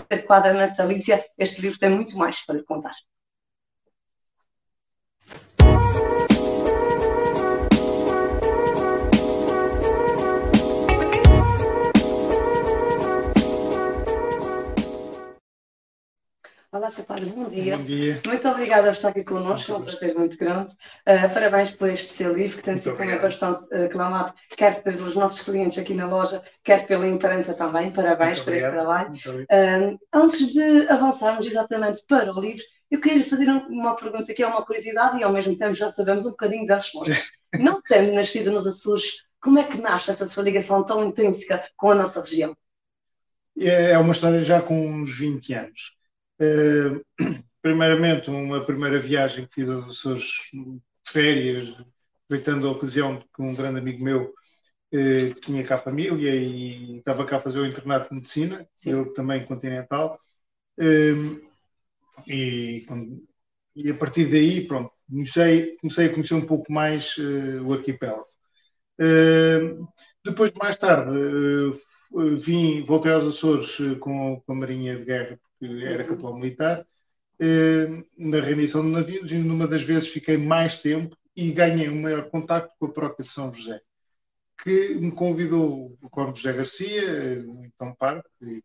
ser quadra natalícia, este livro tem muito mais para lhe contar. Olá, Sr. Padre, bom dia. Bom dia. Muito obrigada por estar aqui connosco, é um prazer muito grande. Uh, parabéns por este seu livro, que tem sido também bastante uh, aclamado, quer pelos nossos clientes aqui na loja, quer pela imprensa também. Parabéns por esse trabalho. Uh, antes de avançarmos exatamente para o livro, eu queria lhe fazer uma pergunta que é uma curiosidade e ao mesmo tempo já sabemos um bocadinho da resposta. Não tendo nascido nos Açores, como é que nasce essa sua ligação tão intrínseca com a nossa região? É, é uma história já com uns 20 anos. Uh, primeiramente, uma primeira viagem que fiz aos Açores férias, aproveitando a ocasião que um grande amigo meu uh, tinha cá a família e estava cá a fazer o internato de medicina, Sim. eu também continental. Uh, e, e, a partir daí, pronto, comecei, comecei a conhecer um pouco mais o arquipélago. depois, mais tarde, vim, voltei aos Açores com, com a Marinha de Guerra que era capitão militar, eh, na rendição de navios, e numa das vezes fiquei mais tempo e ganhei um maior contacto com a própria de São José, que me convidou o Coronel José Garcia, então parque, que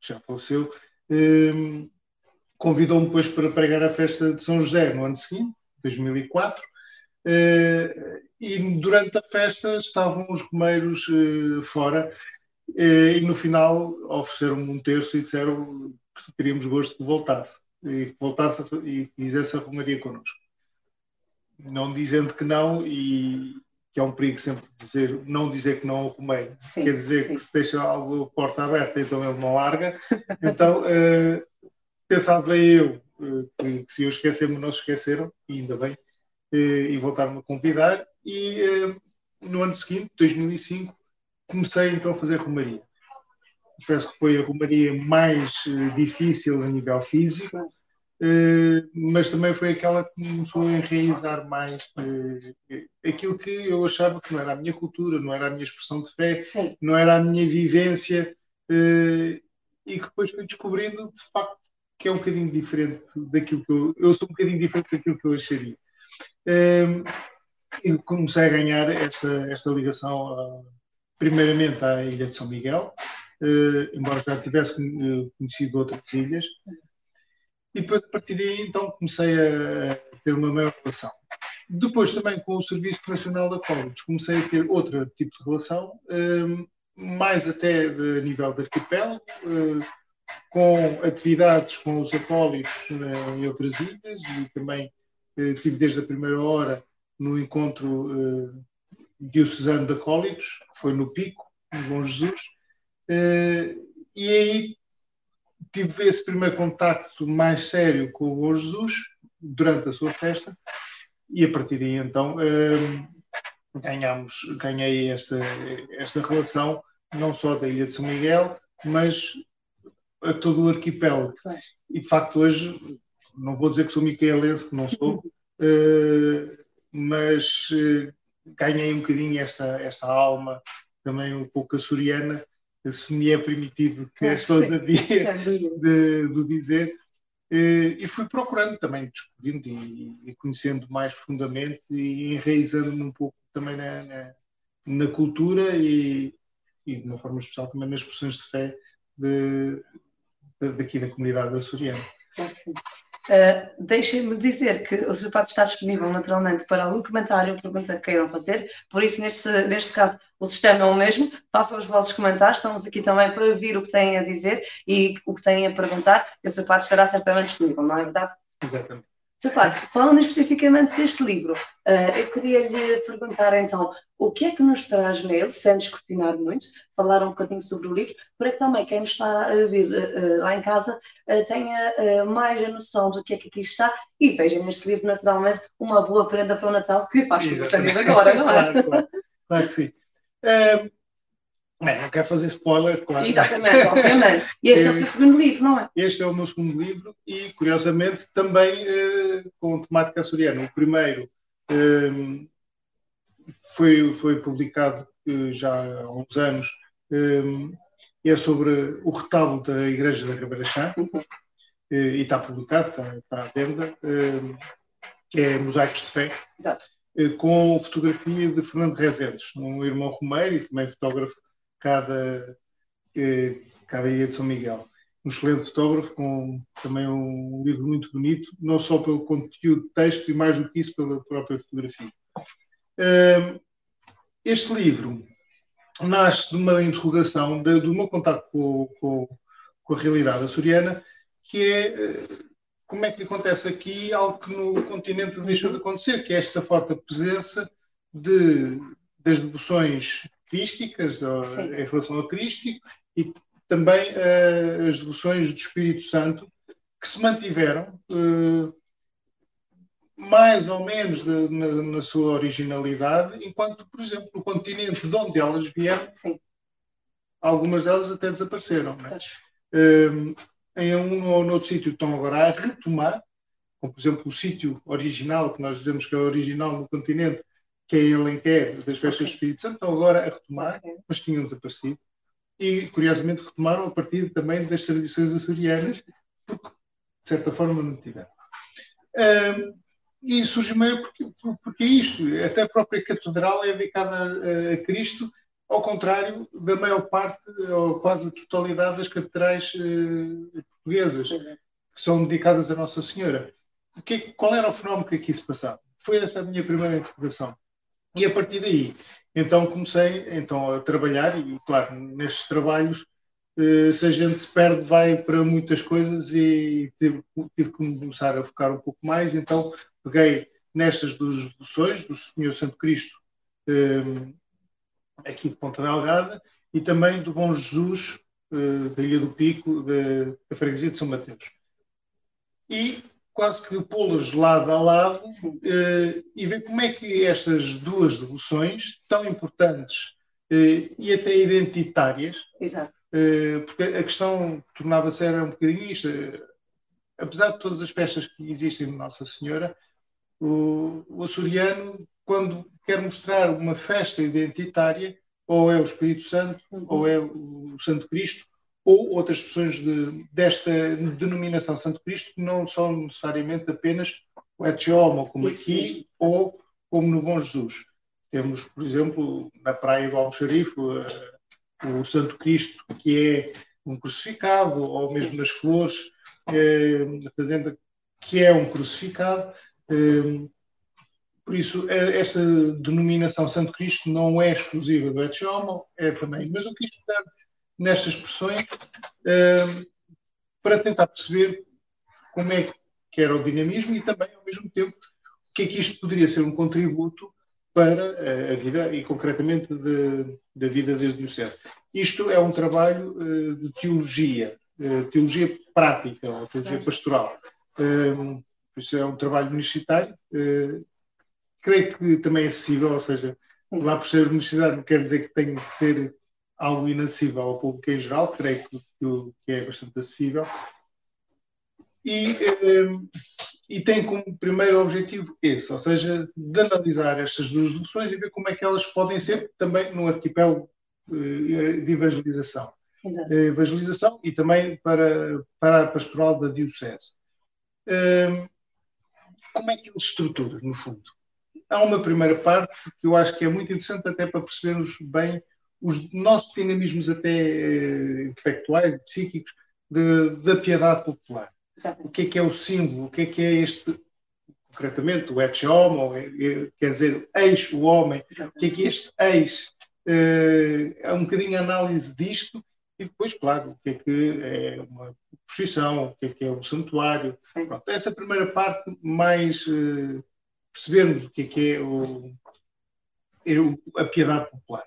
já faleceu, eh, convidou-me depois para pregar a festa de São José no ano seguinte, 2004, eh, e durante a festa estavam os romeiros fora e, no final ofereceram-me um terço e disseram que teríamos gosto que voltasse e que voltasse e fizesse a romaria connosco. Não dizendo que não, e que é um perigo sempre dizer, não dizer que não ao romeiro. Quer dizer sim. que se deixa algo porta aberta, então ele não larga. Então, uh, pensava eu uh, que, que, se eu esquecer-me, não se esqueceram, e ainda bem, uh, e voltaram-me a convidar. E no ano seguinte, 2005, comecei então a fazer romaria. Confesso que foi a romaria mais uh, difícil a nível físico, uh, mas também foi aquela que começou a enraizar mais uh, aquilo que eu achava que não era a minha cultura, não era a minha expressão de fé, Sim. não era a minha vivência, e que depois fui descobrindo de facto que é um bocadinho diferente daquilo que eu, eu sou um bocadinho diferente daquilo que eu acharia. e comecei a ganhar esta, esta ligação primeiramente à Ilha de São Miguel, uh, embora já tivesse eh, conhecido outras ilhas, e depois a partir daí então comecei a ter uma maior relação. Depois também com o Serviço Nacional de Acólitos comecei a ter outro tipo de relação, uh, mais até a nível de arquipélago, com atividades com os acólitos em outras ilhas e também tive desde a primeira hora no encontro diocesano de Acólitos, que foi no Pico, no Bom Jesus, uh, e aí tive esse primeiro contacto mais sério com o Bom Jesus durante a sua festa, e a partir daí então uh, ganhamos, ganhei esta, esta relação, não só da Ilha de São Miguel, mas a todo o arquipélago. E de facto hoje, não vou dizer que sou micaelense, que não sou, uh, mas ganhei um bocadinho esta, esta alma, também um pouco açoriana, se me é permitido que as pessoas a dia de, de dizer. Eh, e fui procurando também, descobrindo e, e conhecendo mais profundamente e enraizando-me um pouco também na, na, na cultura e, e, de uma forma especial também nas expressões de fé de, de, daqui da comunidade açoriana. Claro que sim. Uh, Deixem-me dizer que o pato está disponível naturalmente para algum comentário ou pergunta que queiram fazer, por isso, neste, neste caso, o sistema é o mesmo. Façam os vossos comentários, estamos aqui também para ouvir o que têm a dizer e o que têm a perguntar, e o pato estará certamente disponível, não é verdade? Exatamente. Sr. Padre, falando especificamente deste livro, uh, eu queria lhe perguntar então o que é que nos traz nele, sem descortinar muito, falar um bocadinho sobre o livro, para que também quem está a ouvir uh, lá em casa tenha mais a noção do que é que aqui está e veja neste livro, naturalmente, uma boa prenda para o Natal que faz tudo agora, não é? claro, claro, claro que sim. Bem, não quero fazer spoiler, claro. Exatamente, obviamente. E este é o seu segundo livro, não é? Este é o meu segundo livro e, curiosamente, também uh, com temática açoriana. O primeiro uh, foi, foi publicado uh, já há uns anos é sobre o retábulo da Igreja da Ribeira Chá, uhum. e está publicado, está, está à venda, que é Mosaicos de Fé, Exato. com fotografia de Fernando Rezendes, um irmão romeiro e também fotógrafo cada, cada ilha de São Miguel um excelente fotógrafo, com também um livro muito bonito, não só pelo conteúdo de texto, e mais do que isso, pela própria fotografia. Este livro nasce de uma interrogação, do meu contato com, com, com, a realidade açoriana, que é eh, como é que acontece aqui algo que no continente deixou de acontecer, que é esta forte presença de, das devoções crísticas em relação ao crístico e também uh, as devoções do Espírito Santo, que se mantiveram uh, mais ou menos de, na, na, sua originalidade, enquanto, por exemplo, no continente de onde elas vieram, Sim. algumas delas até desapareceram. Né? Uh, em um ou noutro sítio estão agora a retomar, como por exemplo o sítio original, que nós dizemos que é original no continente, que é em Alenquer, das festas okay. do Espírito Santo, estão agora a retomar, okay. mas tinham desaparecido e, curiosamente, retomaram a partir também das tradições açorianas, porque, de certa forma, não tiveram. Uh, e surge meio porque, porque é isto, até a própria catedral é dedicada a, a, Cristo, ao contrário da maior parte, ou quase a totalidade das catedrais uh, portuguesas, que são dedicadas a Nossa Senhora. Que, qual era o fenómeno que aqui se passava? Foi essa a minha primeira interrogação. E a partir daí, então comecei então, a trabalhar, e claro, nestes trabalhos, eh, se a gente se perde, vai para muitas coisas e tive, tive que começar a focar um pouco mais. Então peguei nestas dos devoções do Senhor Santo Cristo, eh, aqui de Ponta Delgada, e também do Bom Jesus, eh, da Ilha do Pico, da Freguesia de São Mateus. E quase que pô-las lado a lado uh, e ver como é que estas duas devoções, tão importantes uh, e até identitárias, uh, porque a questão tornava-se era um bocadinho isto, apesar de todas as peças que existem de Nossa Senhora, o, o açoriano, quando quer mostrar uma festa identitária, ou é o Espírito Santo, uhum. ou é o Santo Cristo, ou outras expressões de, desta denominação Santo Cristo que não são necessariamente apenas o Etiomo, como aqui, ou como no Bom Jesus. Temos, por exemplo, na Praia do Almoxarife, o Santo Cristo, que é um crucificado, ou mesmo nas flores, na fazenda, que é um crucificado. Por isso, esta denominação Santo Cristo não é exclusiva do Etiomo, é também, mas o Cristo nestas expressões uh, para tentar perceber como é que era o dinamismo e também, ao mesmo tempo, o que é que isto poderia ser um contributo para a vida e, concretamente, da vida das dioceses. Isto é um trabalho uh, de teologia, uh, teologia prática, ou teologia pastoral. Uh, isso é um trabalho universitário. creio que também é acessível, ou seja, lá por ser universidade não quer dizer que tenha que ser algo inacessível ao público em geral, creio que, que é bastante acessível. E, eh, e tem como primeiro objetivo esse, ou seja, de analisar estas duas deduções e ver como é que elas podem ser também no arquipélago eh, de evangelização. Exato. Eh, evangelização e também para, para a pastoral da Diocese. Como é que ele se estrutura, no fundo? Há uma primeira parte que eu acho que é muito interessante até para percebermos bem os nossos dinamismos até eh, intelectuais, psíquicos, de, da piedade popular. O que é que é o símbolo? O que é que é este, concretamente, o et homo, é, é, quer dizer, eis o homem. O que é que é este? Eh, é um bocadinho a análise disto e depois, claro, o que é que é uma posição, o que é que é um santuário. Pronto, essa primeira parte, mais uh, percebermos o que é que é é o, a piedade popular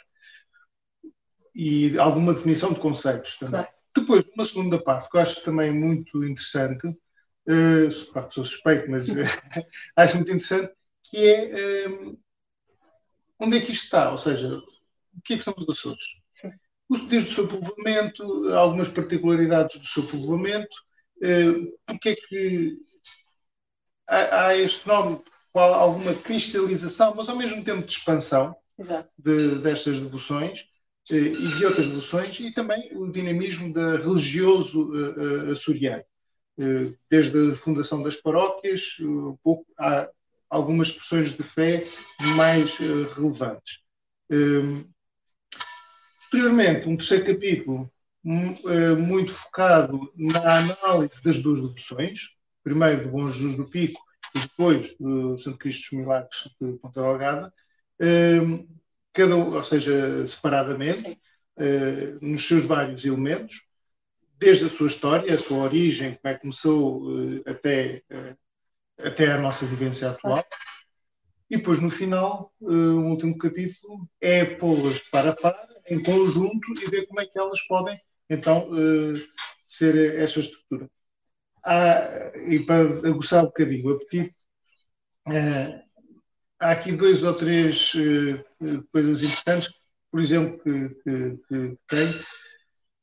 e alguma definição de conceitos também. Claro. Depois, uma segunda parte que eu acho também muito interessante, uh, sou suspeito, mas uh, acho muito interessante, que é um, onde é que isto está, ou seja, o que é que são os Açores? Sim. Desde o seu povoamento, algumas particularidades do seu povoamento, uh, porque é que há, há este nome, alguma cristalização, mas ao mesmo tempo de expansão de, destas devoções, e de outras devoções, e também o dinamismo da religioso açoriano. Desde a fundação das paróquias, pouco, há algumas expressões de fé mais relevantes. Posteriormente, um terceiro capítulo muito focado na análise das duas devoções, primeiro do Bom Jesus do Pico e depois do Santo Cristo dos Milagres de Ponta Delgada, cada, ou seja, separadamente, eh, nos seus vários elementos, desde a sua história, a sua origem, como é que começou eh, até, eh, até a nossa vivência atual. E depois, no final, o último capítulo é pô-las para a par, em conjunto, e ver como é que elas podem, então, ser esta estrutura. Há, e para aguçar um bocadinho o apetite, há aqui dois ou três uh, coisas importantes, por exemplo, que, que, que tenho,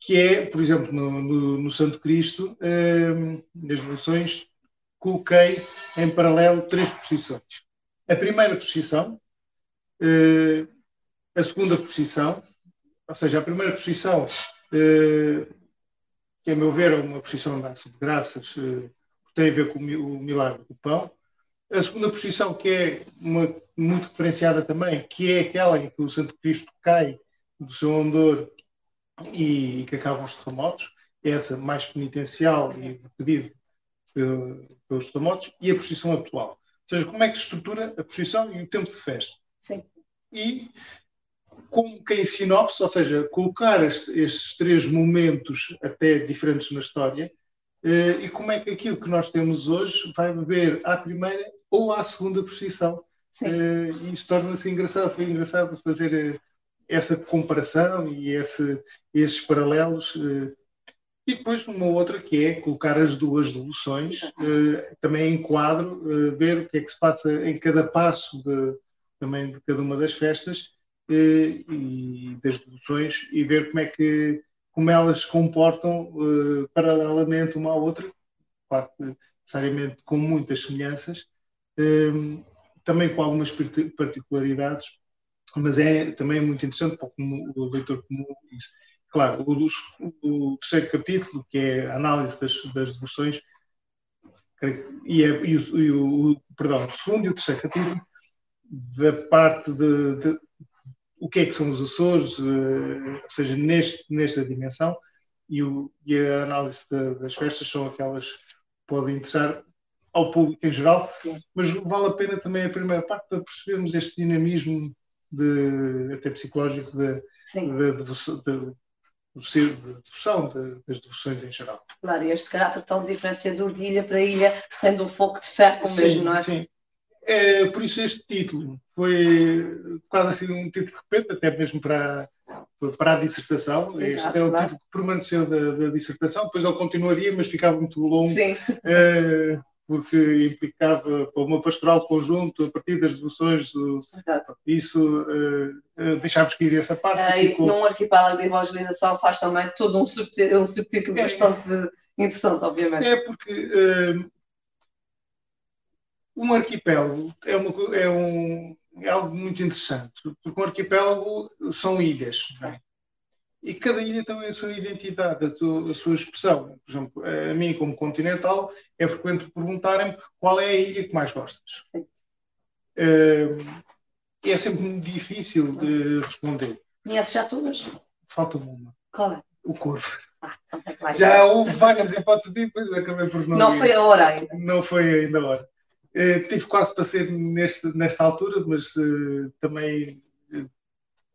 que é, por exemplo, no, no, no Santo Cristo, uh, nas devoções, coloquei em paralelo três posições. A primeira posição, a segunda posição, ou seja, a primeira posição que, a meu ver, é uma posição de graças, eh, tem a ver com o milagre do pão. A segunda posição, que é uma, muito referenciada também, que é aquela em que o Santo Cristo cai do seu andor e, e que acabam os terremotos, essa mais penitencial e de pedido pelos terremotos, e a posição atual. Ou seja, como é que se estrutura a posição e o tempo de festa. Sim. E como que em sinopse, ou seja, colocar este, estes três momentos até diferentes na história e como é que aquilo que nós temos hoje vai beber à primeira ou à segunda posição. Eh, e isso torna-se engraçado, foi engraçado fazer eh, essa comparação e esse, esses paralelos. Eh, e depois uma outra que é colocar as duas devoções eh, também em quadro, eh, ver o que é que se passa em cada passo de, também de cada uma das festas e, das deduções e ver como é que como elas se comportam uh, paralelamente uma à outra, claro necessariamente com muitas semelhanças, um, também com algumas particularidades, mas é também é muito interessante para o leitor comum. Claro, o, o, terceiro capítulo, que é a análise das, das devoções, e, é, e, o, e, o, perdão, o segundo e o terceiro capítulo, da parte de, de o que é que são os Açores, uh, ou seja, neste, nesta dimensão, e, o, e a análise de, das festas são aquelas que podem interessar ao público em geral, mas vale a pena também a primeira parte para percebermos este dinamismo de, até psicológico de, devoção, de, devoção, das devoções em geral. Claro, e este caráter tão diferenciador de ilha para ilha, sendo um foco de fé mesmo, não é? Sim, é, por isso este título foi quase assim um título de repente, até mesmo para, para a dissertação. Exato, este é o claro. título que permaneceu da, da, dissertação, depois ele continuaria, mas ficava muito longo. Sim. É, porque implicava uma pastoral de conjunto a partir das devoções do, isso uh, uh, deixámos que ir essa parte é, ficou... num arquipélago de evangelização faz também todo um subtítulo, um subtítulo é, bastante interessante obviamente é porque uh, um arquipélago é, uma, é, um, é algo muito interessante, porque um arquipélago são ilhas, é? e cada ilha tem a sua identidade, a, tua, a, sua expressão. Por exemplo, a mim, como continental, é frequente perguntarem-me qual é a ilha que mais gostas. Uh, é sempre difícil de responder. Conheces já todas? Falta uma. Qual é? O Corvo. Ah, então já houve várias hipóteses de depois acabei por não. Não foi a hora ainda. Não foi ainda a hora. Uh, tive quase para ser neste, nesta altura, mas uh, também uh,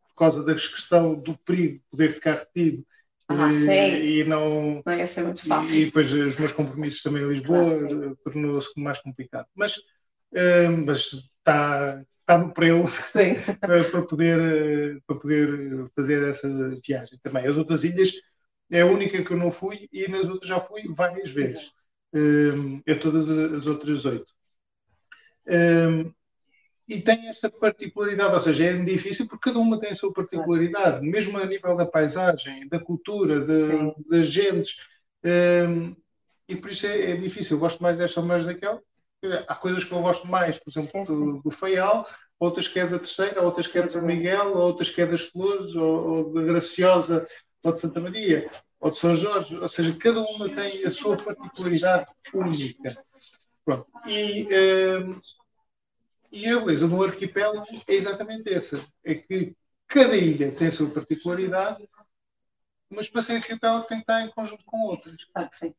por causa da questão do perigo de poder ficar retido. Ah, e não, não ia ser muito fácil. E, e depois os meus compromissos também em Lisboa claro, tornou-se mais complicado. Mas, mas está, está no prelo para, para, poder, para poder fazer essa viagem também. As outras ilhas é a única que eu não fui e nas outras já fui várias vezes. Um, eu todas as outras oito. Um, e tem essa particularidade, ou seja, é difícil porque cada uma tem a sua particularidade, mesmo a nível da paisagem, da cultura, de, das gentes. Um, e por isso é, é, difícil. Eu gosto mais desta ou mais daquela. Há coisas que eu gosto mais, por exemplo, sim, sim. Do, do Faial, outras que é da Terceira, outras que é de São Miguel, outras que é das Flores, ou, ou da Graciosa, ou de Santa Maria, ou de São Jorge. Ou seja, cada uma tem a sua particularidade única. Pronto. E, uh, e a beleza do arquipélago é exatamente essa. É que cada ilha tem a sua particularidade, mas para ser arquipélago tem que estar em conjunto com outras. Que sim.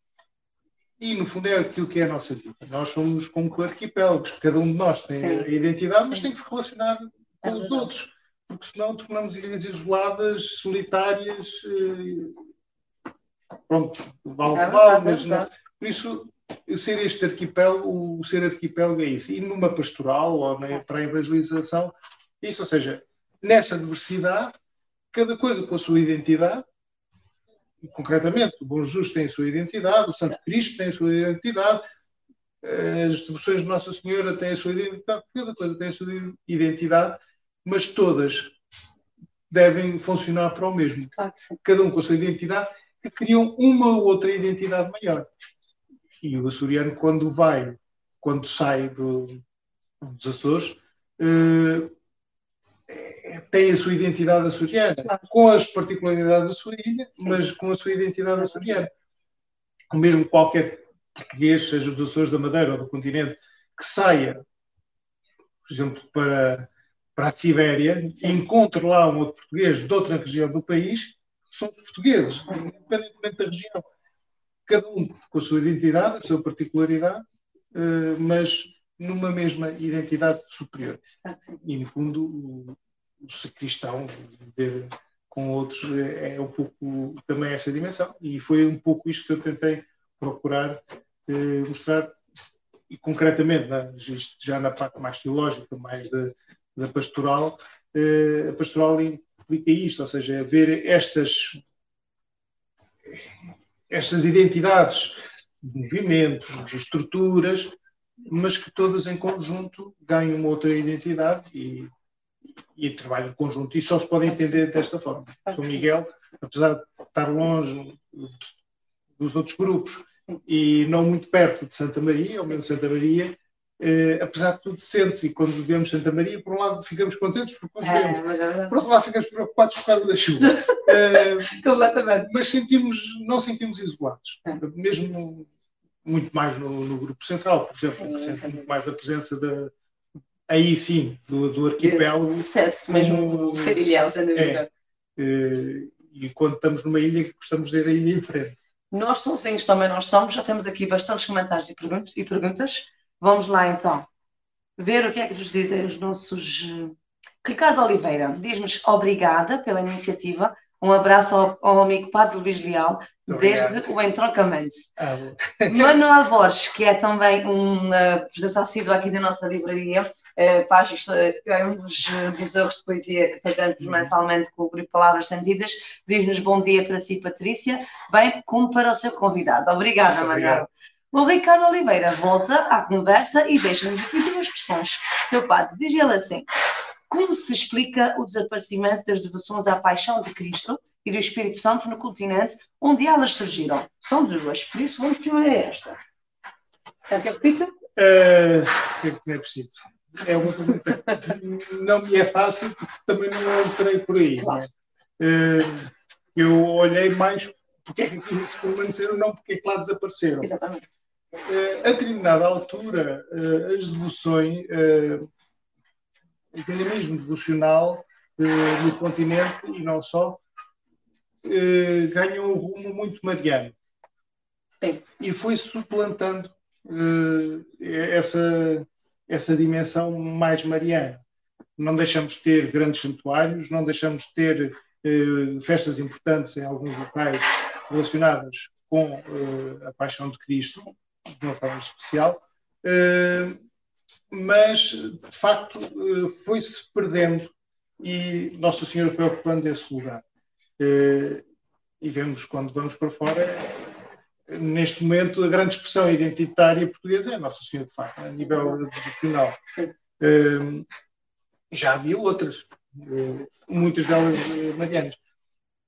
E, no fundo, é aquilo que é a nossa vida. Nós somos como arquipélagos. Cada um de nós tem Sim. a identidade, mas Sim. tem que se relacionar com é os outros. Porque senão tornamos ilhas isoladas, solitárias. Eh, pronto, vale é mal, mas não. Por isso, ser este arquipélago, o ser arquipélago é isso. E numa pastoral ou na, para a evangelização, é isso. Ou seja, nessa diversidade, cada coisa com a sua identidade, concretamente, o Bom Jesus tem a sua identidade, o Santo Cristo tem a sua identidade, as distribuições de Nossa Senhora têm a sua identidade, cada coisa tem a sua identidade, mas todas devem funcionar para o mesmo. Cada um com a sua identidade, que criam uma ou outra identidade maior. E o açoriano, quando vai, quando sai do, dos Açores, eh, tem a sua identidade açoriana, com as particularidades da sua ilha, Sim. mas com a sua identidade açoriana. O mesmo qualquer português, seja dos Açores da Madeira ou do continente, que saia, por exemplo, para, para a Sibéria Sim. e encontre lá um outro português de outra região do país, são portugueses, independentemente da região. Cada um com a sua identidade, a sua particularidade, eh, mas numa mesma identidade superior. E, no fundo, ser cristão, ver com outros, é, é um pouco também esta dimensão. E foi um pouco isto que eu tentei procurar eh, mostrar, e concretamente, né, já na parte mais teológica, mais da, da pastoral, eh, a pastoral implica isto, ou seja, ver estas, estas identidades de movimentos, de estruturas, mas que todas em conjunto ganham uma outra identidade e e trabalho em conjunto. E só se pode entender desta forma. São Miguel, apesar de estar longe dos outros grupos e não muito perto de Santa Maria, ou mesmo Santa Maria, eh, apesar de tudo, sente-se. E quando vemos Santa Maria, por um lado ficamos contentes porque os é, vemos, é por outro lado ficamos preocupados por causa da chuva. eh, Completamente. Mas sentimos, não sentimos isolados, é. mesmo muito mais no, no, grupo central, por exemplo, sim, que sente muito mais a presença da aí sim, do, do arquipélago. Sente-se mesmo o ser ilhéu, sem dúvida. É, e quando estamos numa ilha, gostamos de ir a ilha em frente. Nós sozinhos também não estamos, já temos aqui bastantes comentários e, perguntas, e perguntas. Vamos lá então ver o que é que nos dizem os nossos. Eh, Ricardo Oliveira diz-nos obrigada pela iniciativa. Um abraço ao, ao amigo Padre Luís Leal, desde o entroncamento. Ah, Manuel Borges, que é também uma presença assídua aqui na nossa livraria, eh, faz eh, é um dos, erros de poesia que fazemos uhum. mensalmente com o grupo Palavras Sentidas. Diz-nos bom dia para si, Patrícia, bem como para o seu convidado. Obrigada, Muito Manuel. O Ricardo Oliveira volta à conversa e deixa-nos aqui duas questões. Seu padre, diz ele assim: como se explica o desaparecimento das devoções à paixão de Cristo e do Espírito Santo no continente onde elas surgiram? São duas, por isso vamos primeiro a esta. Quer que eu repita? Uh, não é preciso é uma pergunta que não me é fácil, porque também não entrei por aí. Claro. Né? Eu olhei mais porque é que aqui se permaneceram, não porque é que lá desapareceram. Exatamente. Eh, a determinada altura, eh, as devoções, o dinamismo devocional no continente e não só, ganham um rumo muito mariano. Sim. E foi suplantando essa essa dimensão mais mariana. Não deixamos de ter grandes santuários, não deixamos de ter eh, festas importantes em alguns locais relacionadas com eh, a paixão de Cristo, de uma forma especial, eh, mas de facto eh, foi-se perdendo e Nossa Senhora foi ocupando esse lugar. Eh, e vemos quando vamos para fora neste momento, a grande expressão identitária portuguesa é Nossa Senhora de Fátima, a nível nacional. Uh, já havia outras, muitas delas marianas.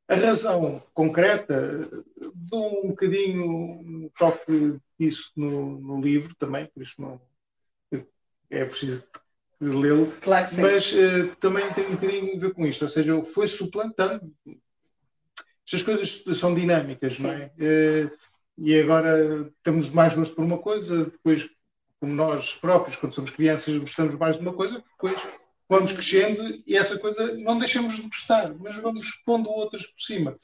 A razão concreta, dou um bocadinho um toque disso no, no, livro também, por isso não, é preciso lê-lo, claro mas uh, também tem um bocadinho a ver com isto, ou seja, foi suplantando. Estas coisas são dinâmicas, sim. não é? Uh, e agora temos mais gosto por uma coisa, depois, como nós próprios, quando somos crianças, gostamos mais de uma coisa, depois vamos crescendo e essa coisa não deixamos de gostar, mas vamos pondo outras por cima.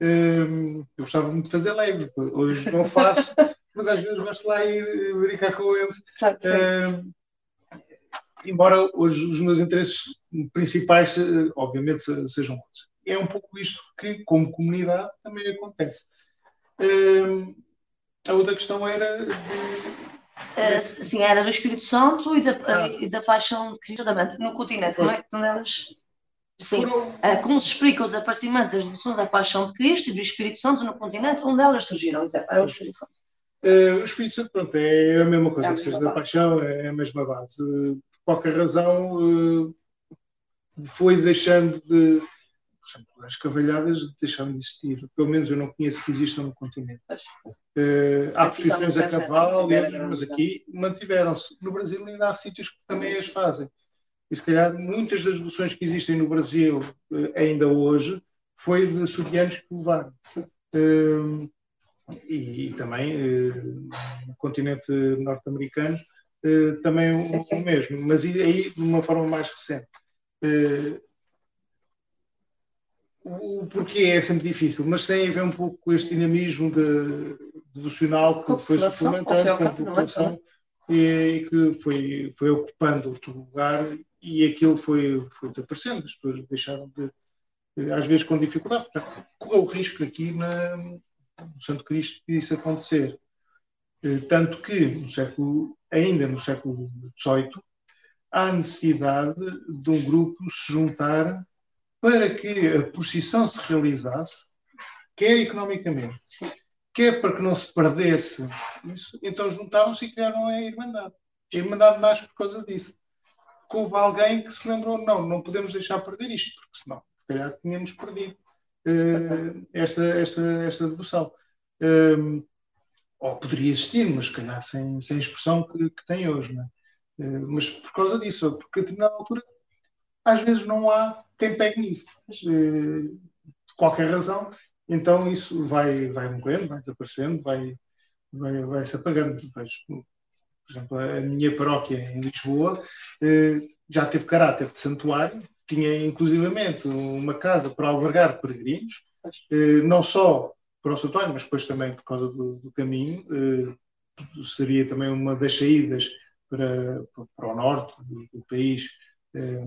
Uh, eu gostava muito de fazer Lego, hoje não faço, mas às vezes gosto lá e brincar com eles. Claro uh, embora hoje os meus interesses principais, eh, obviamente, sejam outros. É um pouco isto que, como comunidade, também acontece. A outra questão era. Uh, sim, era do Espírito Santo e da, ah. e da paixão de Cristo no continente, como é que elas. Sim. Uh, como se explica os aparecimentos das devoções da paixão de Cristo e do Espírito Santo no continente, onde elas surgiram? Era o Espírito Santo. Uh, o Espírito Santo, pronto, é a mesma coisa, é a mesma seja, da paixão é a mesma base qualquer razão, eh, foi deixando de. Por exemplo, as cavalhadas deixaram de existir. Pelo menos eu não conheço que existam no continente. Uh, há posições a cavalo, mas aqui mantiveram-se. No Brasil ainda há sítios que também as fazem. E se calhar muitas das devoções que existem no Brasil uh, ainda hoje foi de surianos que levaram. Uh, e, e, também no continente norte-americano uh, também o, sim, sim. o, mesmo, mas aí de uma forma mais recente. Uh, o porquê é sempre difícil, mas tem a ver um pouco com este dinamismo de, devocional que foi suplementando com a população e, e, que foi, foi ocupando outro lugar e aquilo foi, foi desaparecendo, as pessoas deixaram de, às vezes com dificuldade, correu o risco aqui na, no Santo Cristo de isso acontecer. Eh, tanto que no século ainda no século XVIII, há necessidade de um grupo se juntar para que a procissão se realizasse, quer economicamente, quer para que não se perdesse isso, então juntaram-se e criaram a Irmandade. A Irmandade nasce por causa disso. Houve alguém que se lembrou, não, não podemos deixar perder isto, porque senão, se calhar, tínhamos perdido uh, esta, esta, esta devoção. Uh, ou poderia existir, mas se calhar sem, sem a expressão que, que tem hoje. Né? Mas por causa disso, porque a determinada altura, às vezes não há quem pegue nisso, eh, por qualquer razão, então isso vai, vai morrendo, vai desaparecendo, vai, vai, vai se apagando. Por exemplo, a minha paróquia em Lisboa eh, já teve caráter de santuário, tinha inclusivamente uma casa para albergar peregrinos, não só para o santuário, mas depois também por causa do, do caminho, eh, seria também uma das saídas para, para o norte do, do país, eh,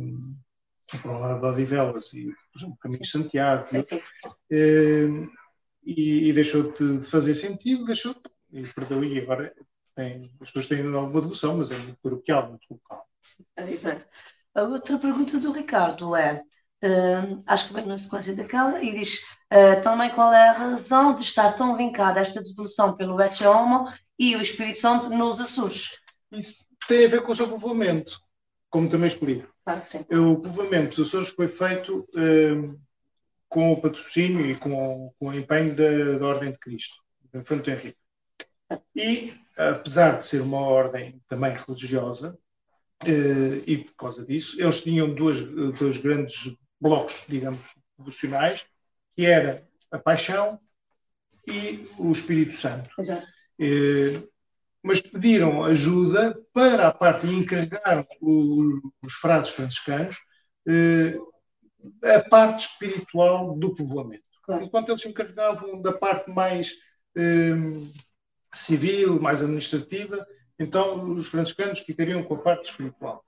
para o lado de Odivelas e, por exemplo, o caminho de Santiago. Sim, sim. Eh, e, e, deixou de, de, fazer sentido, deixou, e perdeu, e agora tem, as pessoas têm alguma devoção, mas é muito paroquial, muito local. É diferente. A outra pergunta do Ricardo é: Uh, acho que vem na sequência daquela, e diz uh, também qual é a razão de estar tão vincada esta devolução pelo Ecce Homo e o Espírito Santo nos Açores. Isso tem a ver com o seu povoamento, como também explico. Claro que sim. O povoamento dos Açores foi feito uh, com o patrocínio e com, com o empenho da, da Ordem de Cristo, de Infanto Henrique. E, apesar de ser uma ordem também religiosa, e por causa disso, eles tinham duas, duas grandes blocos, digamos, devocionais, que era a paixão e o Espírito Santo. Exato. Eh, mas pediram ajuda para a parte e encarregaram os, os frades franciscanos eh, a parte espiritual do povoamento. Claro. Enquanto eles se encarregavam da parte mais eh, civil, mais administrativa, então os franciscanos ficariam com a parte espiritual.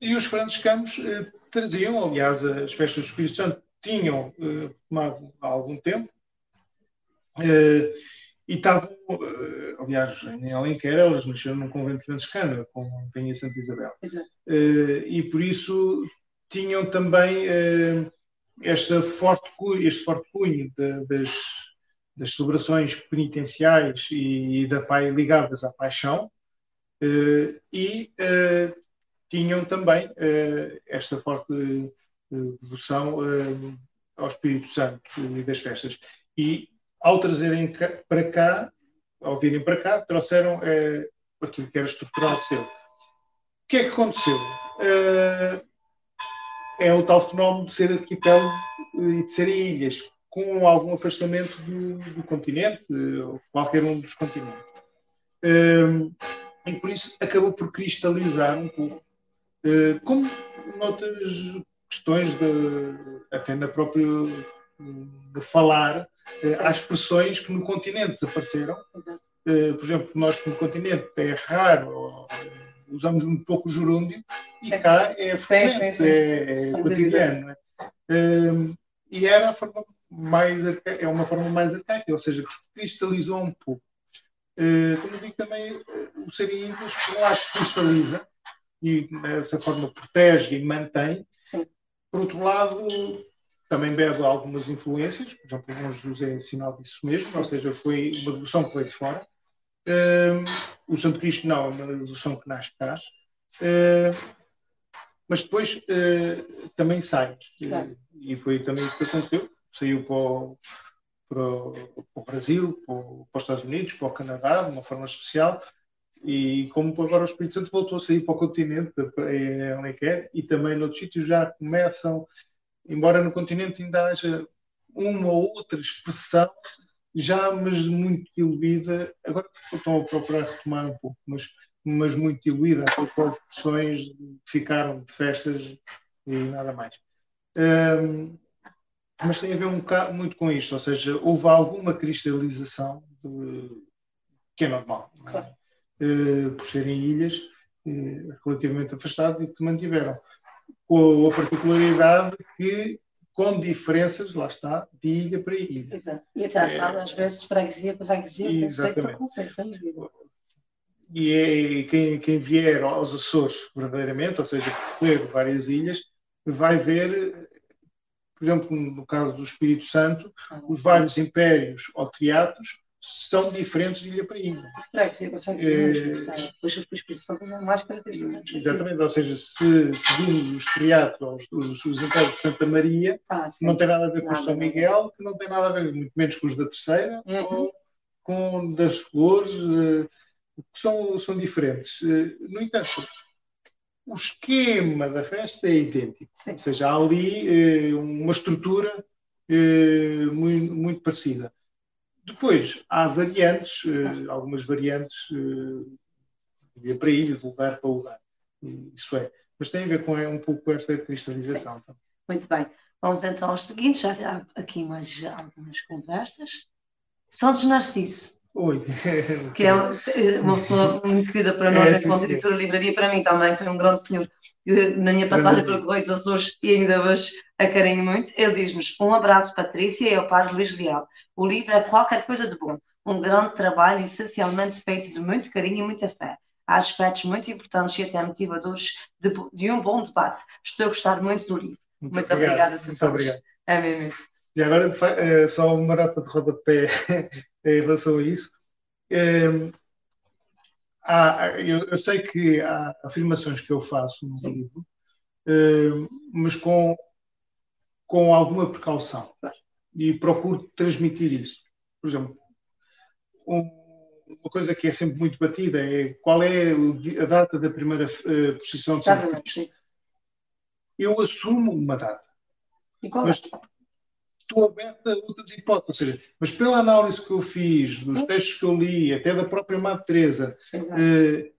E os franciscanos eh, traziam, aliás, as festas do Espírito Santo tinham eh, tomado há algum tempo, eh, e estavam, eh, aliás, em Alenquer, elas nasceram num convento franciscano, com a Rainha Santa Isabel. Exato. Eh, e por isso tinham também eh, esta forte, este forte cunho de, das, das celebrações penitenciais e, da pai ligadas à paixão, e tinham também uh, esta forte devoção ao Espírito Santo e das festas. E ao trazerem para cá, ao virem para cá, trouxeram aquilo que era estrutural seu. O que é que aconteceu? É o tal fenómeno de ser arquipélago e de serem ilhas, com algum afastamento do, do continente, ou qualquer um dos continentes. Uh, e por isso acabou por cristalizar um pouco, uh, como noutras questões, de, até na própria de falar, uh, há expressões que no continente desapareceram. Uh, por exemplo, nós no continente é raro, usamos um pouco o gerúndio, e cá é frequente, é, é cotidiano. É? Uh, e era a forma mais é uma forma mais arcaica, ou seja, cristalizou um pouco. Uh, como digo também, o Sarinhos, por um lado, cristaliza e dessa forma protege e mantém. Sim. Por outro lado, também bebe algumas influências, por exemplo, o João José é sinal disso mesmo, Sim. ou seja, foi uma devoção que veio de fora. Uh, o Santo Cristo não, é uma devoção que nasce cá. Uh, mas depois também sai. Claro. E foi também isso que aconteceu. Saiu para o, para o, Brasil, para, o, para, os Estados Unidos, para o Canadá, de uma forma especial. E como agora o Espírito Santo voltou a sair para o continente, onde quer, e também noutros sítios já começam, embora no continente ainda haja uma ou outra expressão, já mas muito diluída, agora estão a procurar retomar um pouco, mas, mas muito diluída, as expressões ficaram de festas e nada mais. Um, mas tem a ver um bocado, muito com isto, ou seja, houve alguma cristalização de, que é normal, é? claro. uh, por serem ilhas uh, relativamente afastadas e que mantiveram. Com a particularidade que, com diferenças, lá está, de ilha para ilha. Exato. E até é, às vezes de freguesia para freguesia, conceito para conceito. E é, quem, quem vier aos Açores verdadeiramente, ou seja, percorrer várias ilhas, vai ver por exemplo, no caso do Espírito Santo, os vários impérios ou triatos são diferentes de ilha para ilha. É, é, Pois o Espírito Santo é mais característico. Exatamente, ou seja, se seguimos os triatos, os, os impérios de Santa Maria, ah, não tem nada a ver com o São Miguel, que não tem nada a ver, muito menos com os da Terceira, uhum. ou com das cores, eh, que são, são diferentes. Eh, no entanto, o esquema da festa é idêntico. Sim. Ou seja, há ali eh, uma estrutura eh, muito, muito, parecida. Depois, há variantes, eh, algumas variantes eh, para ilha, de lugar para lugar. Isso é. Mas tem a ver com é, um pouco esta cristalização. Sim. Muito bem. Vamos então aos seguintes. Já há aqui mais algumas conversas. Santos Narciso. Oi. que é uma pessoa muito querida para nós, é, enquanto editora livraria, para mim também foi um grande senhor. na minha passagem pelo Correio dos Açores e ainda hoje a carinho muito, ele diz-nos um abraço Patrícia e ao Padre Luís Leal. O livro é qualquer coisa de bom, um grande trabalho essencialmente feito de muito carinho e muita fé. Há aspectos muito importantes e até motivadores de, de um bom debate. Estou a gostar muito do livro. Muito, muito obrigada, Muito obrigado. É mesmo isso. E agora, eh, só uma nota de rodapé em relação a isso. Ehm, há, eu, eu, sei que há afirmações que eu faço no livro, ehm, mas com, com alguma precaução. E procuro transmitir isso. Por exemplo, um, uma coisa que é sempre muito batida é qual é a data da primeira uh, posição de São Cristo. Eu assumo uma data. E qual mas, é? Estou aberto a outras hipóteses. Mas pela análise que eu fiz, dos textos que eu li, até da própria Madre Teresa, eh,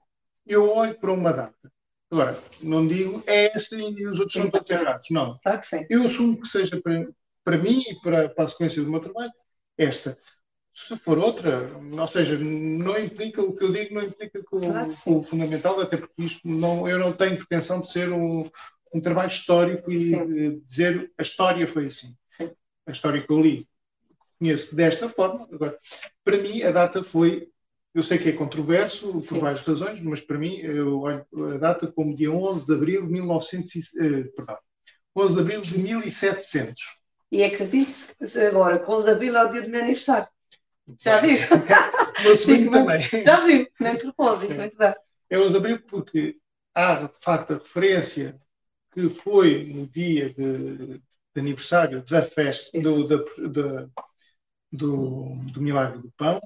eu olho para uma data. Agora, não digo é esta e os outros são todos errados. Não. Claro que sim. Eu assumo que seja para, para mim e para, para a sequência do meu trabalho esta. Se for outra, ou seja, não implica o que eu digo, não implica com, claro com o fundamental, até porque isto não, eu não tenho pretensão de ser um, um trabalho histórico e dizer a história foi assim. Sim a história que eu li, conheço desta forma. Agora, para mim, a data foi. Eu sei que é controverso por Sim. várias razões, mas para mim, eu olho a data como dia 11 de abril de 1900. Eh, perdão, 11 de abril de 1700. E acredite-se agora, que 11 de abril é o dia do meu aniversário. Já viu? Sobrinho também. Já viu, nem de propósito, muito bem. É 11 de abril porque há, de facto, a referência que foi no dia de, de aniversário da festa do, da, da, do, do Milagre do Pão.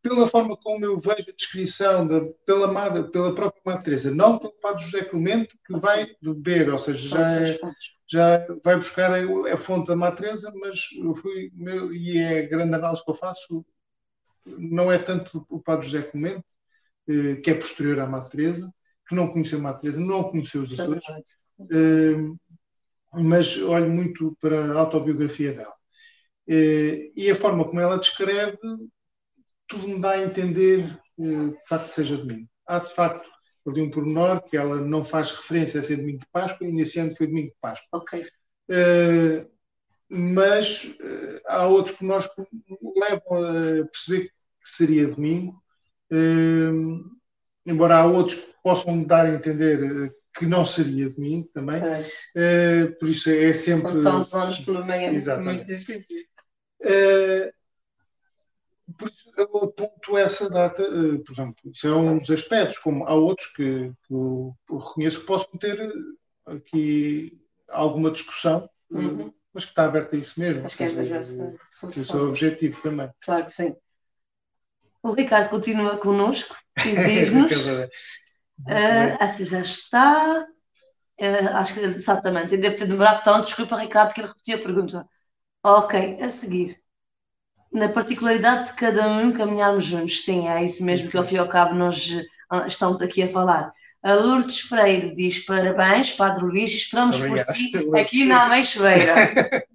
pela forma como eu vejo a descrição da, pela, madre, pela própria Madre Teresa, não pelo Padre José Clemente, que vai beber, ou seja, já, é, já vai buscar a, a, fonte da Madre Teresa, mas eu fui, meu, e é a grande análise que eu faço, não é tanto o Padre José Clemente, eh, que é posterior à Madre Teresa, que não conheceu a Madre Teresa, não conheceu os Açores, eh, mas olho muito para a autobiografia dela. Eh, e a forma como ela descreve tudo me dá a entender que de facto seja domingo. Há de facto ali um pormenor que ela não faz referência a ser domingo de Páscoa e nesse ano foi domingo de Páscoa. Ok. Uh, mas uh, há outros pormenores que me levam a perceber que seria domingo, uh, embora há outros que possam dar a entender que não seria domingo também. por isso é sempre. Com tantos anos pelo meio é muito difícil. Uh, por isso eu aponto essa data, uh, por exemplo, isso é dos aspectos, como há outros que, que eu, eu, reconheço que posso ter aqui alguma discussão, uhum. uh, mas que está aberta a isso mesmo. Acho que é mesmo esse é o objetivo também. Claro que sim. O Ricardo continua connosco e diz-nos. Uh, assim já está. Uh, acho que exatamente. Deve ter demorado tanto, desculpa, Ricardo, que ele repetiu a pergunta. Ok, a seguir na particularidade de cada um caminharmos juntos. Sim, é isso mesmo que ao fim e ao cabo nós ah, estamos aqui a falar. A Lourdes Freire diz parabéns, Padre Luís, esperamos Obrigado. por si aqui na Ameixoeira.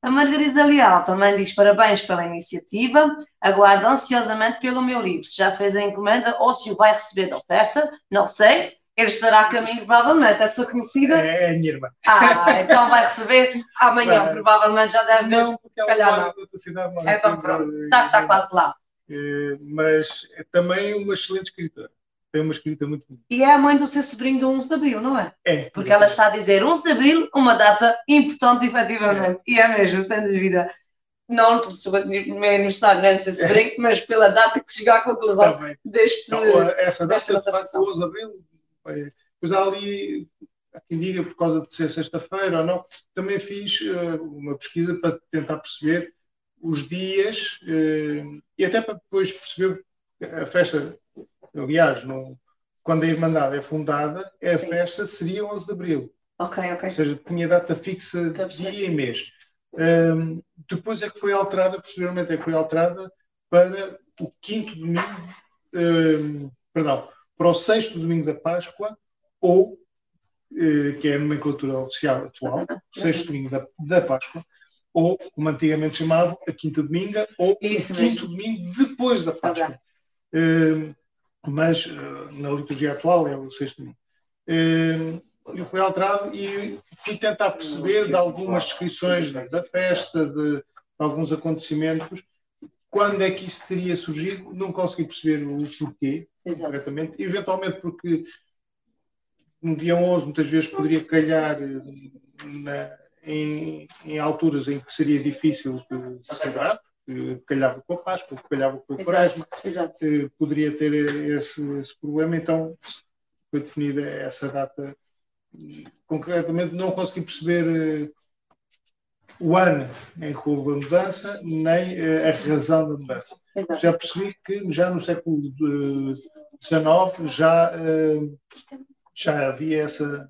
A Margarida Leal também diz parabéns pela iniciativa, aguardo ansiosamente pelo meu livro. Se já fez a encomenda ou se o vai receber da oferta, não sei, ele estará a caminho, provavelmente. É sua conhecida? É, é a minha irmã. Ah, então vai receber amanhã, provavelmente já deve. Não, porque ela calhar não. outra cidade. Mas então pronto, está, está quase lá. É, mas é também uma excelente escritora. Tem uma escrita muito bonita. E é a mãe do seu sobrinho do 11 de Abril, não é? É. Porque ela está a dizer 11 de Abril, uma data importante, efetivamente. É. E é mesmo, sem dúvida não por meu aniversário nem ser sobrinho, mas pela data que chega à conclusão Também. deste. Então, essa data, de facto, 11 de abril, Pois há ali, há quem diga por causa de ser sexta-feira ou não, também fiz uh, uma pesquisa para tentar perceber os dias uh, e até para depois perceber a festa, aliás, no, quando a Irmandade é fundada, a Sim. festa seria 11 de Abril. Ok, ok. Ou seja, tinha data fixa de dia e mês. Um, depois é que foi alterada, posteriormente é que foi alterada para o quinto domingo, um, perdão, para o sexto domingo da Páscoa, ou, eh, que é a nomenclatura oficial atual, o sexto domingo da, da Páscoa, ou, como antigamente chamavam, a quinta dominga, ou Isso o quinto domingo depois da Páscoa. Eh, mas eh, na liturgia atual é o sexto domingo. E foi alterado e fui tentar perceber de algumas descrições da festa, de, de alguns acontecimentos, quando é que isso teria surgido, não consegui perceber o porquê, concretamente. Eventualmente porque no dia 11 muitas vezes poderia calhar eh, na, em, em, alturas em que seria difícil celebrar, calhava com a Páscoa, calhava com o Quaresma, eh, poderia ter esse, esse, problema, então foi definida essa data. Concretamente não consegui perceber eh, o ano em que houve a mudança, nem uh, a razão da mudança. Exato. Já percebi que já no século XIX já, uh, já havia essa,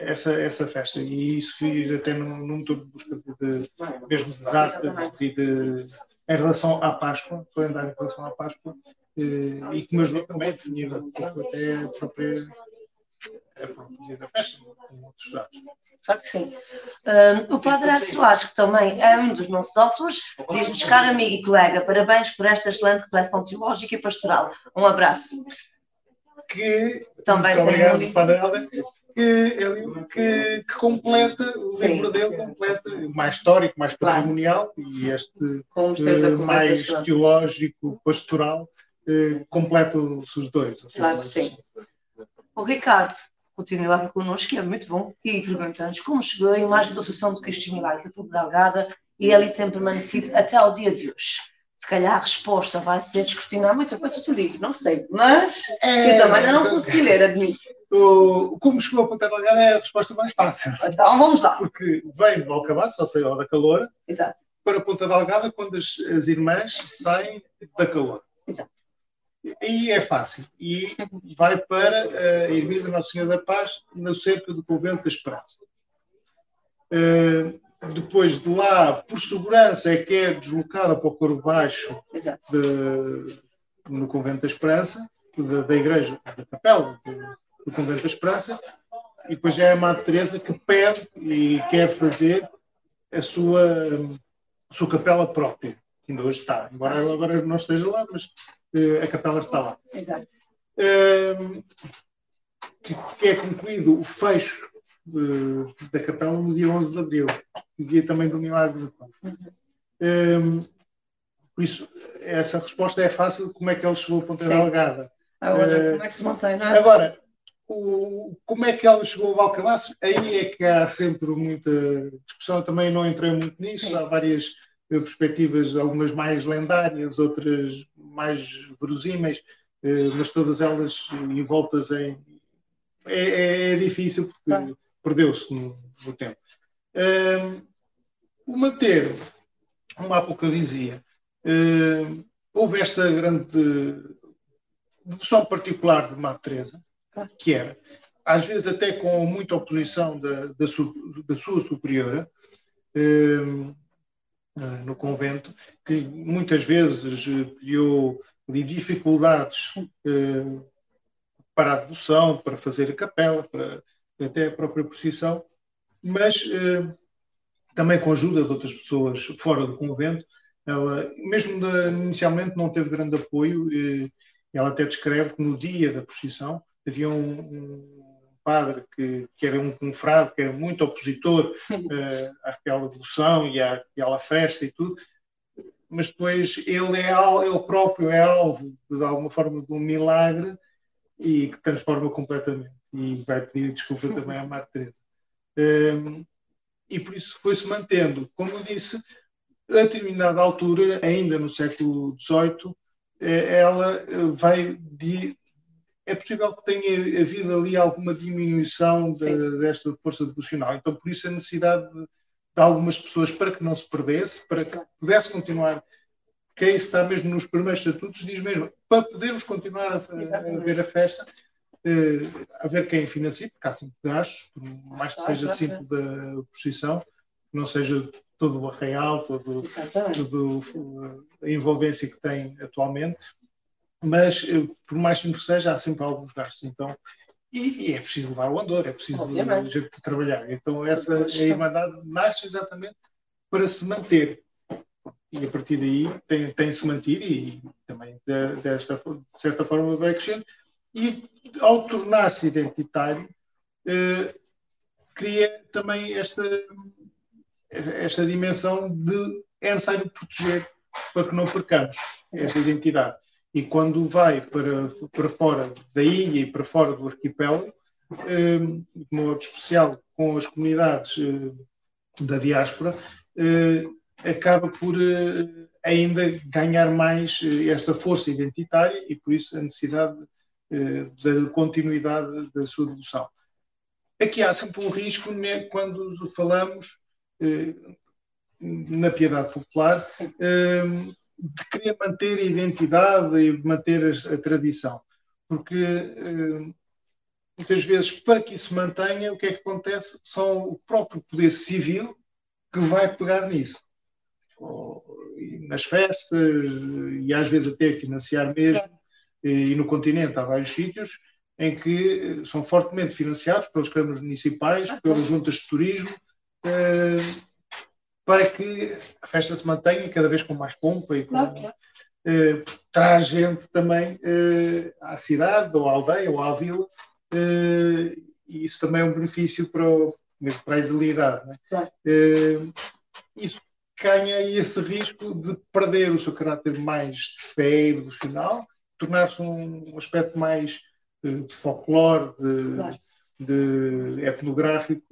essa, essa festa e isso fiz até num motor de busca de, mesmo de datas e de, em relação à Páscoa, andar em relação à Páscoa, uh, e que me ajudou também a definir um pouco até a própria da festa, com outros dados. Claro que sim. O Padre F. Soares, que também é um dos nossos autores, diz-nos, caro amigo e colega, parabéns por esta excelente reflexão teológica e pastoral. Um abraço. Que, também tem obrigado. Padre Helder, que, que, que, completa, o Sim. livro dele completa, mais histórico, mais patrimonial, claro. e este uh, mais teológico, pastoral, uh, completa-os os dois. Claro que sim. O Ricardo continua aqui connosco, que é muito bom, e pergunta-nos como chegou a imagem da Associação de da Ponte Delgada e ele tem permanecido até ao dia de hoje. Se calhar a resposta vai ser descortinar muita coisa do livro, não sei, mas é... eu também ainda não consegui ler, admito. O, como chegou a Ponta Delgada é a resposta mais fácil. Então vamos lá. Porque vem do Alcabaço, ou seja, da Calor, Exato. para Ponta Delgada quando as, as irmãs saem da Calor. Exato. E é fácil. E vai para a Igreja da Nossa Senhora da Paz, na cerca do Convento da Esperança. Uh, depois de lá, por segurança, é que é deslocada para o coro baixo de, no Convento da Esperança, da, da Igreja, da Capela do, do Convento da Esperança, e depois é a Madre Teresa que pede e quer fazer a sua, a sua capela própria, que ainda hoje está, embora agora não esteja lá, mas uh, a capela está lá. Exato. Uh, que, que, é concluído o fecho uh, da capela no dia 11 de abril, dia também do Milagre Pão. Uhum. por isso, essa resposta é fácil, como é que ele chegou a Ponta Delgada. Agora, como é que se mantém, não é? Agora, o, como é que ela chegou ao Valcamaço? Aí é que há sempre muita discussão. Eu também não entrei muito nisso. Sim. Há várias perspectivas, algumas mais lendárias, outras mais verosímeis, eh, mas todas elas envoltas em. É, é, é difícil porque perdeu-se no, no, tempo. O manter uma apocalipsia, um, houve esta grande dedução particular de Madre Teresa, que era, às vezes até com muita oposição da, da, su, da sua superiora, eh, no convento, que muitas vezes criou dificuldades eh, para a devoção, para fazer a capela, para até a própria procissão, mas eh, também com a ajuda de outras pessoas fora do convento, ela, mesmo de, inicialmente, não teve grande apoio. ela até descreve que no dia da procissão havia um, um padre que, que, era um confrade, que era muito opositor uh, àquela devoção e à, àquela festa e tudo, mas depois ele, é, ele próprio é alvo, de alguma forma, de um milagre e que transforma completamente. E vai pedir desculpa também à Madre Teresa. Um, e por isso foi-se mantendo. Como eu disse, a determinada altura, ainda no século XVIII, eh, ela eh, vai de, é possível que tenha havido ali alguma diminuição de, desta força devocional. Então, por isso, a necessidade de, de, algumas pessoas para que não se perdesse, para que pudesse continuar. Que é está mesmo nos primeiros estatutos, diz mesmo, para podermos continuar a, a ver a festa, eh, a ver quem financia, porque há sempre gastos, por mais que seja simples da posição, não seja todo o arraial, todo, todo a envolvência que tem atualmente, mas eh, por mais simples que seja, há sempre alguns gastos. Então, e, e é preciso levar o andor, é preciso gente trabalhar. Então, essa a Irmandade nasce exatamente para se manter. E a partir daí tem, tem se mantido e também de, desta, de certa forma vai crescendo. E ao tornar-se identitário, eh, cria também esta, esta dimensão de é necessário proteger para que não percamos esta identidade. E quando vai para, para fora da ilha e para fora do arquipélago, eh, de modo especial com as comunidades eh, da diáspora, acaba por ainda ganhar mais essa força identitária e, por isso, a necessidade da continuidade da sua devoção. Aqui há sempre um risco né, quando falamos na piedade popular, de querer manter a identidade e manter a, tradição. Porque eh, muitas vezes, para que isso se mantenha, o que é que acontece? São o próprio poder civil que vai pegar nisso. nas festas, e às vezes até financiar mesmo, e no continente há vários sítios em que são fortemente financiados pelos câmaras municipais, pelas juntas de turismo, eh, para que a festa se mantenha cada vez com mais pompa e com, eh, traz gente também eh, à cidade, ou à aldeia, ou à vila, eh, e isso também é um benefício para, o, mesmo para a idilidade. Né? Claro. Eh, isso ganha esse risco de perder o seu caráter mais de fé devocional, tornar-se um, aspecto mais eh, de folclore, de, claro. de etnográfico,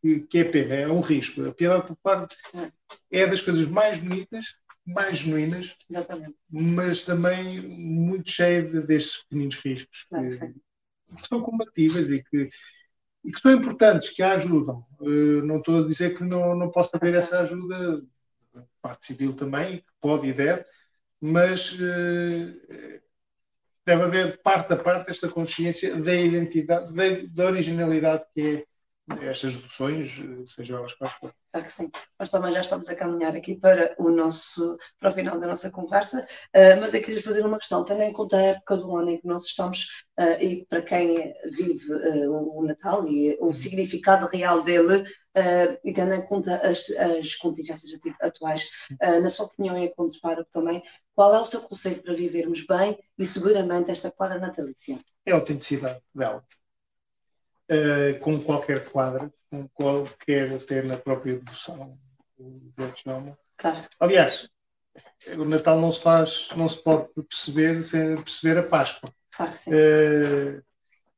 que, que é pena, é um risco. A piedade popular é das coisas mais bonitas, mais genuínas, Exatamente. mas também muito cheia de, destes pequeninos riscos que, que, são combatíveis e que, e que são importantes, que a ajudam. Uh, não estou a dizer que não, não possa haver essa ajuda, parte civil também, que pode e deve, mas uh, deve haver de parte a parte esta consciência da identidade, da, da originalidade que é estas deduções, seja elas quais forem. Claro que sim. Nós também já estamos a caminhar aqui para o nosso para o final da nossa conversa, uh, mas eu queria fazer uma questão, tendo em conta a época do ano em que nós estamos uh, e para quem vive uh, o Natal e o significado real dele, e tendo em conta as, as contingências atuais, na sua opinião e a para também, qual é o seu conselho para vivermos bem e seguramente esta quadra natalícia? É a autenticidade dela. Uh, com qualquer quadro, com qualquer até na própria devoção do Claro. Aliás, o Natal não se faz, não se pode perceber sem perceber a Páscoa. Claro sim. Uh,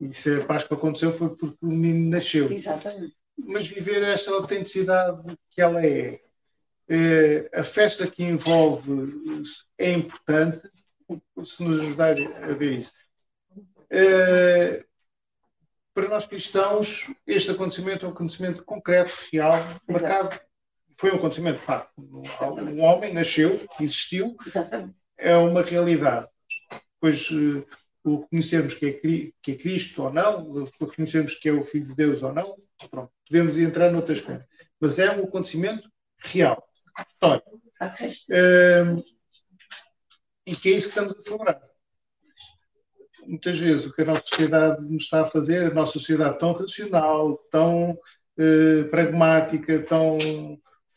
e se a Páscoa aconteceu foi porque o menino nasceu. Exatamente. Mas viver esta autenticidade que ela é, uh, a festa que envolve é importante, se nos ajudar a ver isso. Uh, para nós cristãos, este acontecimento é um acontecimento concreto, real, marcado. Foi um acontecimento de facto. Um homem nasceu, existiu, Exatamente. é uma realidade. Pois uh, o reconhecermos que é, que é Cristo ou não, o reconhecermos que é o Filho de Deus ou não, pronto, podemos entrar noutras coisas. Mas é um acontecimento real, histórico. Uh, e que é isso que estamos a celebrar muitas vezes o que a nossa sociedade nos está a fazer, a nossa sociedade tão racional, tão eh, pragmática, tão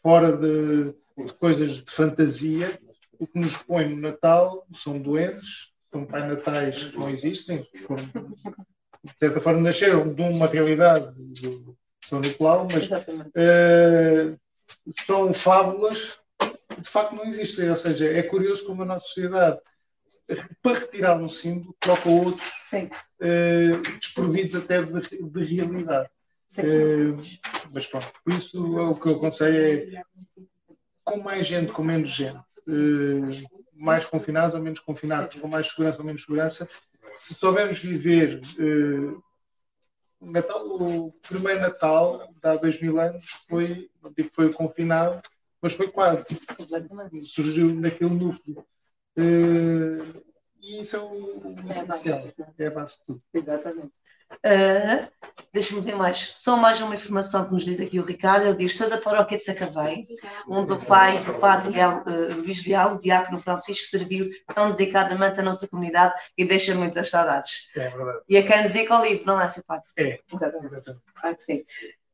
fora de, de, coisas de fantasia, o que nos põe no Natal são doenças, são pai natais que não existem, foram, de certa forma nasceram de uma realidade de São Nicolau, mas eh, são fábulas que de facto não existem. Ou seja, é curioso como a nossa sociedade para retirar um símbolo, coloca outros uh, desprovidos até de, de realidade. Uh, mas pronto, por isso o que eu aconselho é com mais gente, com menos gente, uh, mais confinados ou menos confinados, com mais segurança ou menos segurança, se soubermos viver Natal, o primeiro Natal, de há dois mil anos, foi, que foi confinado, mas foi quase. Surgiu naquele núcleo. Uh, e isso é o, é essencial, é a base de tudo. Exatamente. Uh, Deixa-me ver mais. Só mais uma informação que nos diz aqui o Ricardo. Ele diz: sou da paróquia de Sacavém, onde o pai do padre uh, Luís Vial, o diácono Francisco, serviu tão dedicadamente à nossa comunidade e deixa muitas saudades. É verdade. E a quem dedica ao livro, não é, seu padre? É. Exatamente. Exatamente. Claro que sim.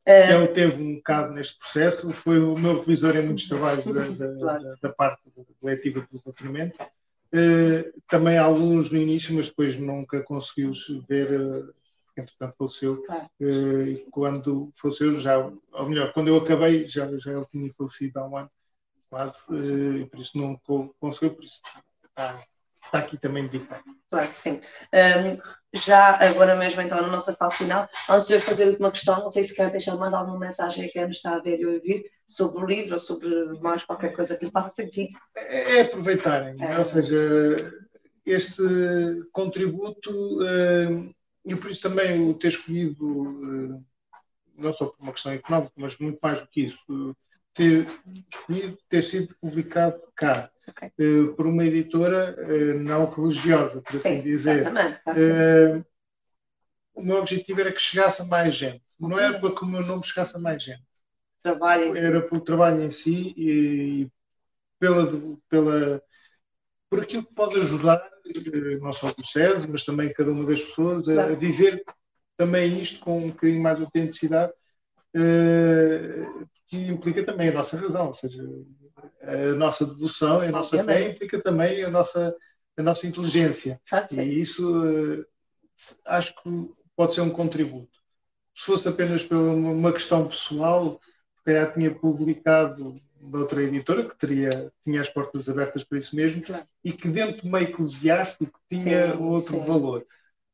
Ele teve um bocado neste processo, foi o meu revisor em muitos trabalhos da, da, claro. da, parte letiva do doutoramento. Uh, também alguns no início, mas depois nunca conseguiu ver, uh, entretanto faleceu. Claro. Uh, e quando faleceu, já, ou melhor, quando eu acabei, já, já ele tinha falecido há um ano, quase, e por isso não conseguiu, por isso está, está aqui também dedicado. Claro que sim. Um, já agora mesmo, então, na nossa fase final, antes de eu fazer uma questão, não sei se quer deixar mandar alguma mensagem a quem nos está a ver e ouvir sobre o livro ou sobre mais qualquer coisa que lhe faça sentido. É, é aproveitarem, é. ou seja, este contributo, e por isso também o ter escolhido, não só por uma questão económica, mas muito mais do que isso, ter escolhido ter sido publicado cá okay. uh, por uma editora uh, não religiosa, por assim dizer. Exatamente, uh, o meu objetivo era que chegasse a mais gente. Okay. Não era para que o meu nome chegasse a mais gente. Trabalho era pelo trabalho em si e pela, pela, por aquilo que pode ajudar, não só o César, mas também cada uma das pessoas, a, claro. a viver também isto com um bocadinho mais de autenticidade, que implica também a nossa razão, ou seja, a nossa devoção e a nossa fé implica também a nossa, a nossa inteligência. E isso eh, acho que pode ser um contributo. Se fosse apenas por uma questão pessoal, se calhar tinha publicado noutra editora que teria, tinha as portas abertas para isso mesmo claro. e que dentro do meio eclesiástico tinha sim, outro sim. valor.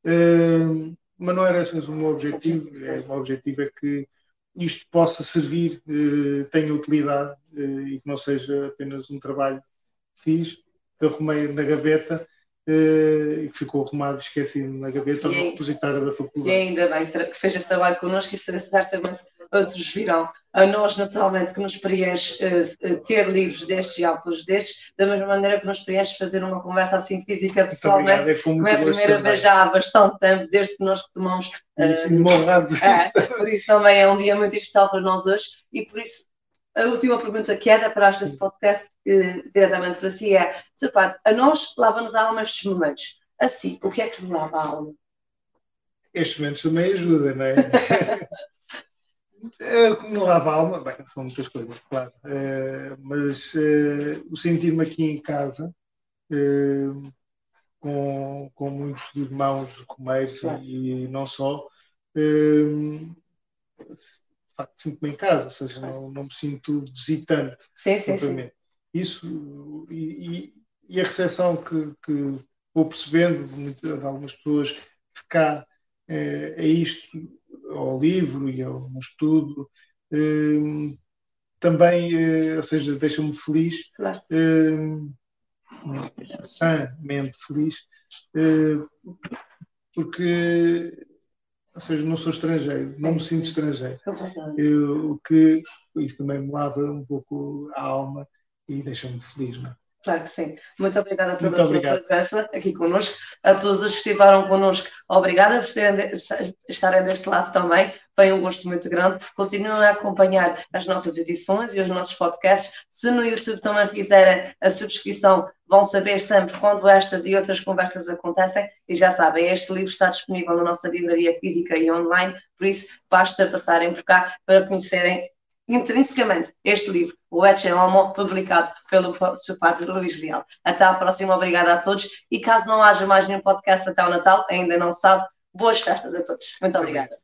Uh, mas não era esse o meu objetivo. É, o meu objetivo é que isto possa servir, uh, tenha utilidade uh, e que não seja apenas um trabalho que fiz, que arrumei na gaveta uh, e que ficou arrumado, esquecido na gaveta, no repositório da faculdade. E ainda bem que fez esse trabalho connosco e certamente outros virão. A nós, naturalmente, que nos preenche uh, ter livros destes e autores destes, da mesma maneira que nos preenche fazer uma conversa assim física pessoalmente, é como é a primeira vez já há bastante tempo, desde que nós tomamos. Uh, é, por isso também é um dia muito especial para nós hoje e por isso a última pergunta que era para este podcast uh, diretamente para si é, Sr. Padre, a nós lava-nos a alma estes momentos. Assim, o que é que lhe lava a alma? Estes momentos também ajudam, não é? como me lava a alma, bem, são muitas coisas, claro. É, mas é, o sentir-me aqui em casa, com, com muitos irmãos comeiros claro. e, não só, de facto sinto-me em casa, ou seja, não, não me sinto visitante. Sim, sim, sim. Isso, e, e, a recepção que, que vou percebendo de, de, algumas pessoas de cá é, isto, ao livro e ao estudo, é, também, é, ou seja, deixa-me feliz, claro. sanamente feliz, porque ou seja, não sou estrangeiro, não me sinto estrangeiro. Eu, o que isso também me lava um pouco a alma e deixa-me feliz, não é? Claro que sim. Muito obrigada pela Muito sua presença aqui connosco. A todos os que estiveram connosco, obrigada por estarem deste lado também. Foi um gosto muito grande. Continuem a acompanhar as nossas edições e os nossos podcasts. Se no YouTube também fizerem a subscrição, vão saber sempre quando estas e outras conversas acontecem. E já sabem, este livro está disponível na nossa livraria física e online, por isso basta passarem por cá para conhecerem intrinsecamente este livro, o Ecce Homo, publicado pelo seu padre Luís Leal. Até à próxima, obrigada a todos. E caso não haja mais nenhum podcast até o Natal, ainda não sabe, boas festas a todos. Muito obrigada.